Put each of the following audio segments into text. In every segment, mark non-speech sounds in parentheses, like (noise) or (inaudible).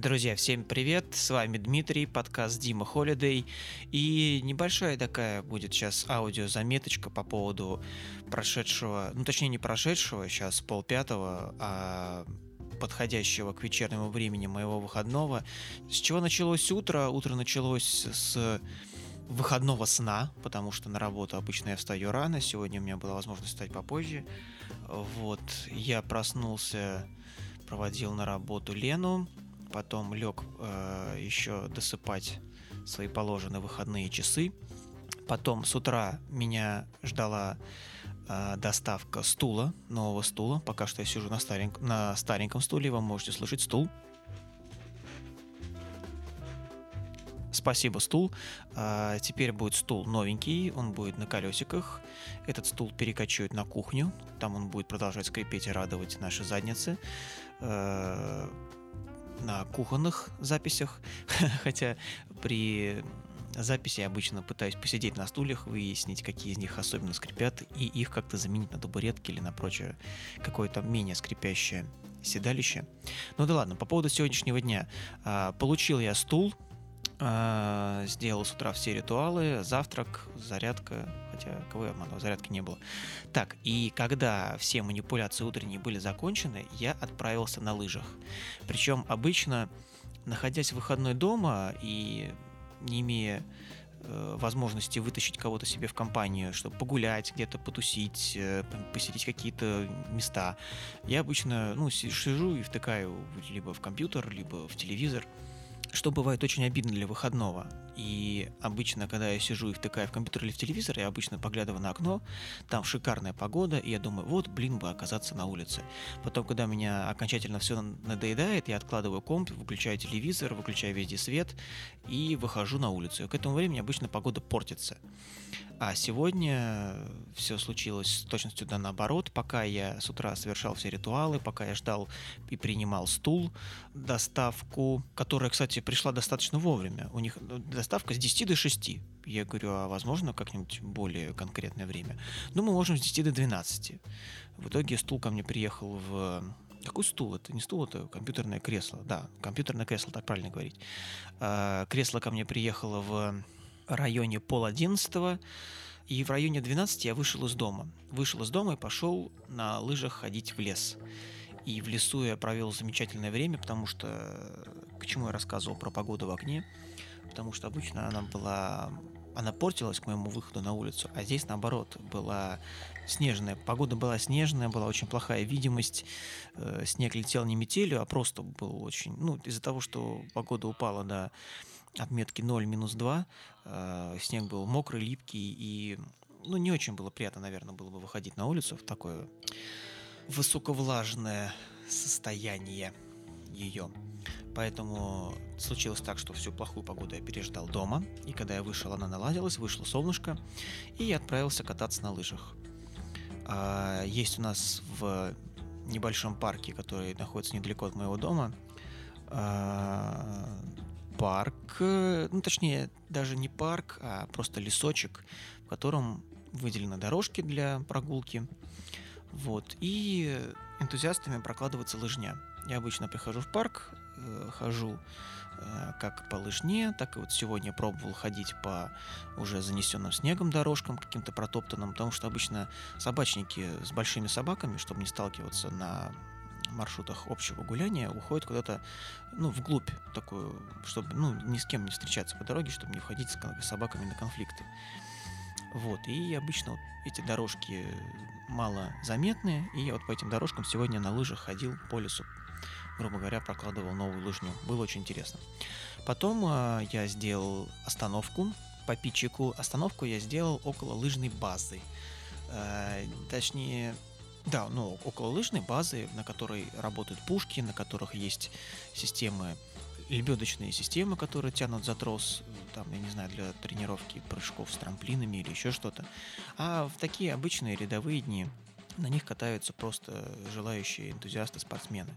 Друзья, всем привет! С вами Дмитрий, подкаст Дима Холидей. И небольшая такая будет сейчас аудиозаметочка по поводу прошедшего, ну точнее не прошедшего, сейчас полпятого, а подходящего к вечернему времени моего выходного. С чего началось утро? Утро началось с выходного сна, потому что на работу обычно я встаю рано, сегодня у меня была возможность встать попозже. Вот, я проснулся, проводил на работу Лену, потом лег э, еще досыпать свои положенные выходные часы. Потом с утра меня ждала э, доставка стула, нового стула. Пока что я сижу на, стареньком, на стареньком стуле, вы можете слышать стул. Спасибо, стул. А, теперь будет стул новенький, он будет на колесиках. Этот стул перекочует на кухню, там он будет продолжать скрипеть и радовать наши задницы. А, на кухонных записях, (laughs) хотя при записи я обычно пытаюсь посидеть на стульях, выяснить, какие из них особенно скрипят, и их как-то заменить на табуретки или на прочее какое-то менее скрипящее седалище. Ну да ладно, по поводу сегодняшнего дня. А, получил я стул, а, сделал с утра все ритуалы, завтрак, зарядка, хотя обманул, зарядки не было. Так, и когда все манипуляции утренние были закончены, я отправился на лыжах. Причем обычно, находясь в выходной дома и не имея э, возможности вытащить кого-то себе в компанию, чтобы погулять, где-то потусить, э, посетить какие-то места. Я обычно, ну, сижу и втыкаю либо в компьютер, либо в телевизор что бывает очень обидно для выходного. И обычно, когда я сижу и втыкаю в компьютер или в телевизор, я обычно поглядываю на окно, там шикарная погода, и я думаю, вот, блин, бы оказаться на улице. Потом, когда меня окончательно все надоедает, я откладываю комп, выключаю телевизор, выключаю везде свет и выхожу на улицу. И к этому времени обычно погода портится. А сегодня все случилось с точностью да наоборот. Пока я с утра совершал все ритуалы, пока я ждал и принимал стул, доставку, которая, кстати, пришла достаточно вовремя. У них доставка с 10 до 6. Я говорю, а возможно как-нибудь более конкретное время? Ну, мы можем с 10 до 12. В итоге стул ко мне приехал в какой стул? Это не стул, это компьютерное кресло. Да, компьютерное кресло, так правильно говорить. А, кресло ко мне приехало в районе пол одиннадцатого, и в районе 12 я вышел из дома. Вышел из дома и пошел на лыжах ходить в лес. И в лесу я провел замечательное время, потому что... К чему я рассказывал про погоду в окне? Потому что обычно она была... Она портилась к моему выходу на улицу, а здесь, наоборот, была снежная. Погода была снежная, была очень плохая видимость. Э, снег летел не метелью, а просто был очень... Ну, из-за того, что погода упала до отметки 0 минус 2. Э, снег был мокрый, липкий и ну, не очень было приятно, наверное, было бы выходить на улицу в такое высоковлажное состояние ее. Поэтому случилось так, что всю плохую погоду я переждал дома, и когда я вышел, она наладилась, вышло солнышко, и я отправился кататься на лыжах. А, есть у нас в небольшом парке, который находится недалеко от моего дома, а, парк, э, ну точнее даже не парк, а просто лесочек, в котором выделены дорожки для прогулки. Вот. И энтузиастами прокладывается лыжня. Я обычно прихожу в парк, э, хожу э, как по лыжне, так и вот сегодня пробовал ходить по уже занесенным снегом дорожкам, каким-то протоптанным, потому что обычно собачники с большими собаками, чтобы не сталкиваться на маршрутах общего гуляния уходит куда-то, ну, вглубь такую, чтобы, ну, ни с кем не встречаться по дороге, чтобы не уходить с собаками на конфликты. Вот, и обычно вот эти дорожки мало заметные, и я вот по этим дорожкам сегодня на лыжах ходил по лесу, грубо говоря, прокладывал новую лыжню. Было очень интересно. Потом э, я сделал остановку по питчику. Остановку я сделал около лыжной базы. Э, точнее, да, ну, около лыжной базы, на которой работают пушки, на которых есть системы, лебедочные системы, которые тянут за трос, там, я не знаю, для тренировки прыжков с трамплинами или еще что-то. А в такие обычные рядовые дни на них катаются просто желающие энтузиасты, спортсмены.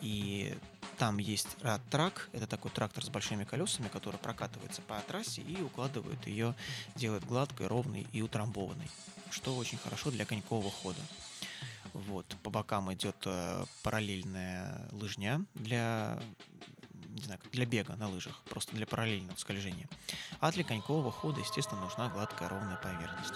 И там есть рад-трак, это такой трактор с большими колесами, который прокатывается по трассе и укладывает ее, делает гладкой, ровной и утрамбованной, что очень хорошо для конькового хода. Вот, по бокам идет э, параллельная лыжня для не знаю, для бега на лыжах, просто для параллельного скольжения. А для конькового хода, естественно, нужна гладкая ровная поверхность.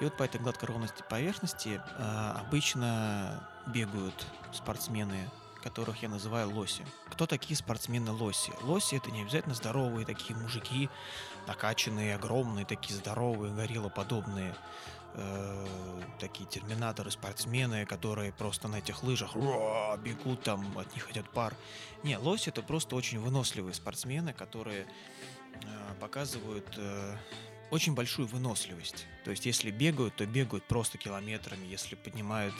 И вот по этой гладкой ровности поверхности э, обычно бегают спортсмены которых я называю лоси. Кто такие спортсмены-лоси? Лоси это не обязательно здоровые такие мужики, накачанные, огромные, такие здоровые, гориллоподобные э, такие терминаторы, спортсмены, которые просто на этих лыжах бегут, там от них идет пар. Не, лоси это просто очень выносливые спортсмены, которые э, показывают э, очень большую выносливость. То есть, если бегают, то бегают просто километрами. Если поднимают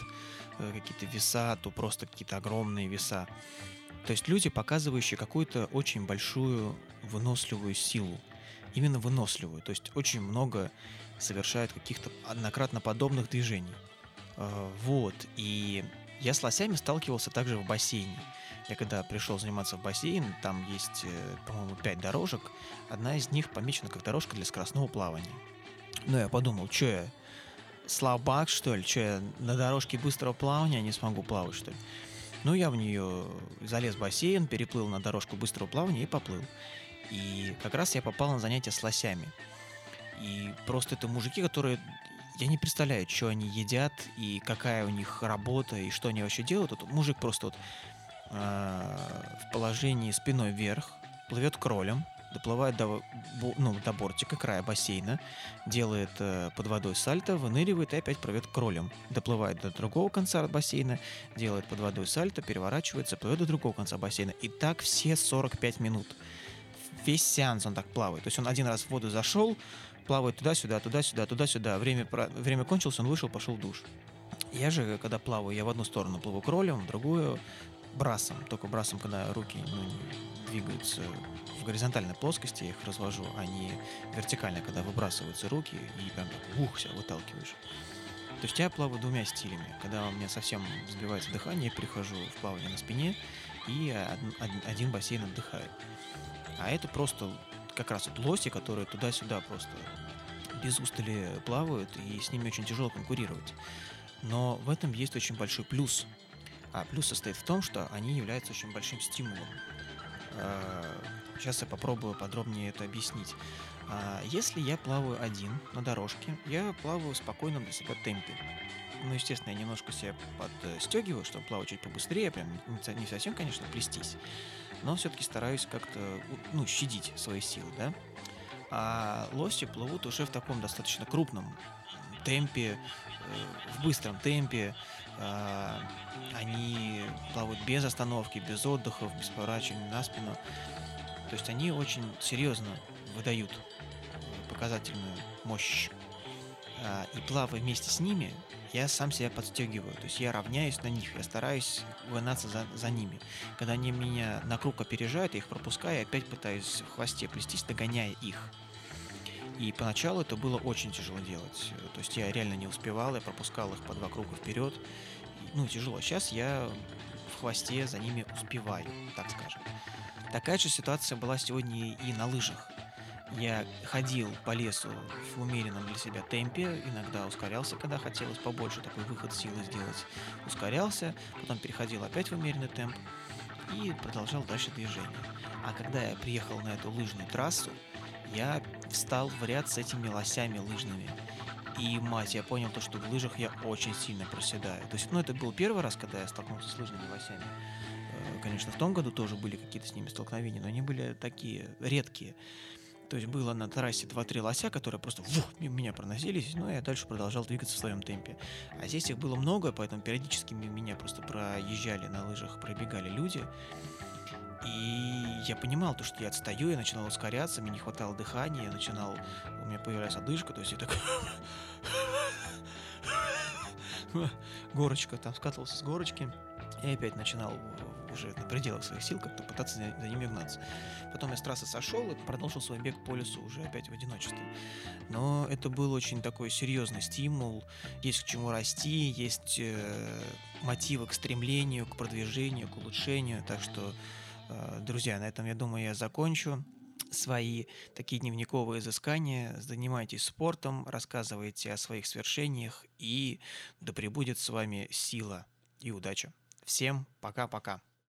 э, какие-то веса, то просто какие-то огромные веса. То есть люди, показывающие какую-то очень большую выносливую силу. Именно выносливую. То есть очень много совершают каких-то однократно подобных движений. Э, вот. И я с лосями сталкивался также в бассейне. Я когда пришел заниматься в бассейн, там есть, э, по-моему, пять дорожек. Одна из них помечена как дорожка для скоростного плавания. Ну, я подумал, что я слабак, что ли? Что я на дорожке быстрого плавания не смогу плавать, что ли? Ну, я в нее залез в бассейн, переплыл на дорожку быстрого плавания и поплыл. И как раз я попал на занятия с лосями. И просто это мужики, которые... Я не представляю, что они едят, и какая у них работа, и что они вообще делают. Вот мужик просто вот Э, в положении спиной вверх, плывет кролем, доплывает до, ну, до бортика, края бассейна, делает э, под водой сальто, выныривает и опять плывет кролем. Доплывает до другого конца бассейна, делает под водой сальто, переворачивается, плывет до другого конца бассейна. И так все 45 минут. Весь сеанс он так плавает. То есть он один раз в воду зашел, плавает туда-сюда, туда-сюда, туда-сюда. Время, время кончилось, он вышел, пошел в душ. Я же, когда плаваю, я в одну сторону плыву кролем, в другую брасом. Только брасом, когда руки ну, двигаются в горизонтальной плоскости, я их развожу, а не вертикально, когда выбрасываются руки и прям так ух, себя выталкиваешь. То есть я плаваю двумя стилями. Когда у меня совсем сбивается дыхание, я перехожу в плавание на спине, и один, бассейн отдыхает. А это просто как раз вот лоси, которые туда-сюда просто без устали плавают, и с ними очень тяжело конкурировать. Но в этом есть очень большой плюс а плюс состоит в том, что они являются очень большим стимулом. Сейчас а, я попробую подробнее это объяснить. А, если я плаваю один на дорожке, я плаваю в спокойном для себя темпе. Ну, естественно, я немножко себя подстегиваю, чтобы плавать чуть побыстрее, прям не совсем, конечно, плестись, но все-таки стараюсь как-то, ну, щадить свои силы, да. А лоси плывут уже в таком достаточно крупном темпе, э, в быстром темпе, а, они плавают без остановки, без отдыхов, без поворачивания на спину. То есть они очень серьезно выдают э, показательную мощь. А, и плавая вместе с ними, я сам себя подстегиваю. То есть я равняюсь на них, я стараюсь гнаться за, за ними. Когда они меня на круг опережают, я их пропускаю опять пытаюсь в хвосте плестись, догоняя их. И поначалу это было очень тяжело делать. То есть я реально не успевал, я пропускал их по два круга вперед. Ну, тяжело. Сейчас я в хвосте за ними успеваю, так скажем. Такая же ситуация была сегодня и на лыжах. Я ходил по лесу в умеренном для себя темпе, иногда ускорялся, когда хотелось побольше такой выход силы сделать. Ускорялся, потом переходил опять в умеренный темп и продолжал дальше движение. А когда я приехал на эту лыжную трассу, я встал в ряд с этими лосями лыжными. И, мать, я понял то, что в лыжах я очень сильно проседаю. То есть, ну, это был первый раз, когда я столкнулся с лыжными лосями. Э, конечно, в том году тоже были какие-то с ними столкновения, но они были такие редкие. То есть было на трассе 2-3 лося, которые просто вух, меня проносились, но я дальше продолжал двигаться в своем темпе. А здесь их было много, поэтому периодически меня просто проезжали на лыжах, пробегали люди. И я понимал то, что я отстаю, я начинал ускоряться, мне не хватало дыхания, я начинал, у меня появлялась одышка, то есть я так (laughs) горочка, там скатывался с горочки, и опять начинал уже на пределах своих сил как-то пытаться за, за ними гнаться. Потом я с трассы сошел и продолжил свой бег по лесу уже опять в одиночестве. Но это был очень такой серьезный стимул, есть к чему расти, есть э, мотивы к стремлению, к продвижению, к улучшению, так что Э, друзья, на этом, я думаю, я закончу свои такие дневниковые изыскания. Занимайтесь спортом, рассказывайте о своих свершениях, и да пребудет с вами сила и удача. Всем пока-пока.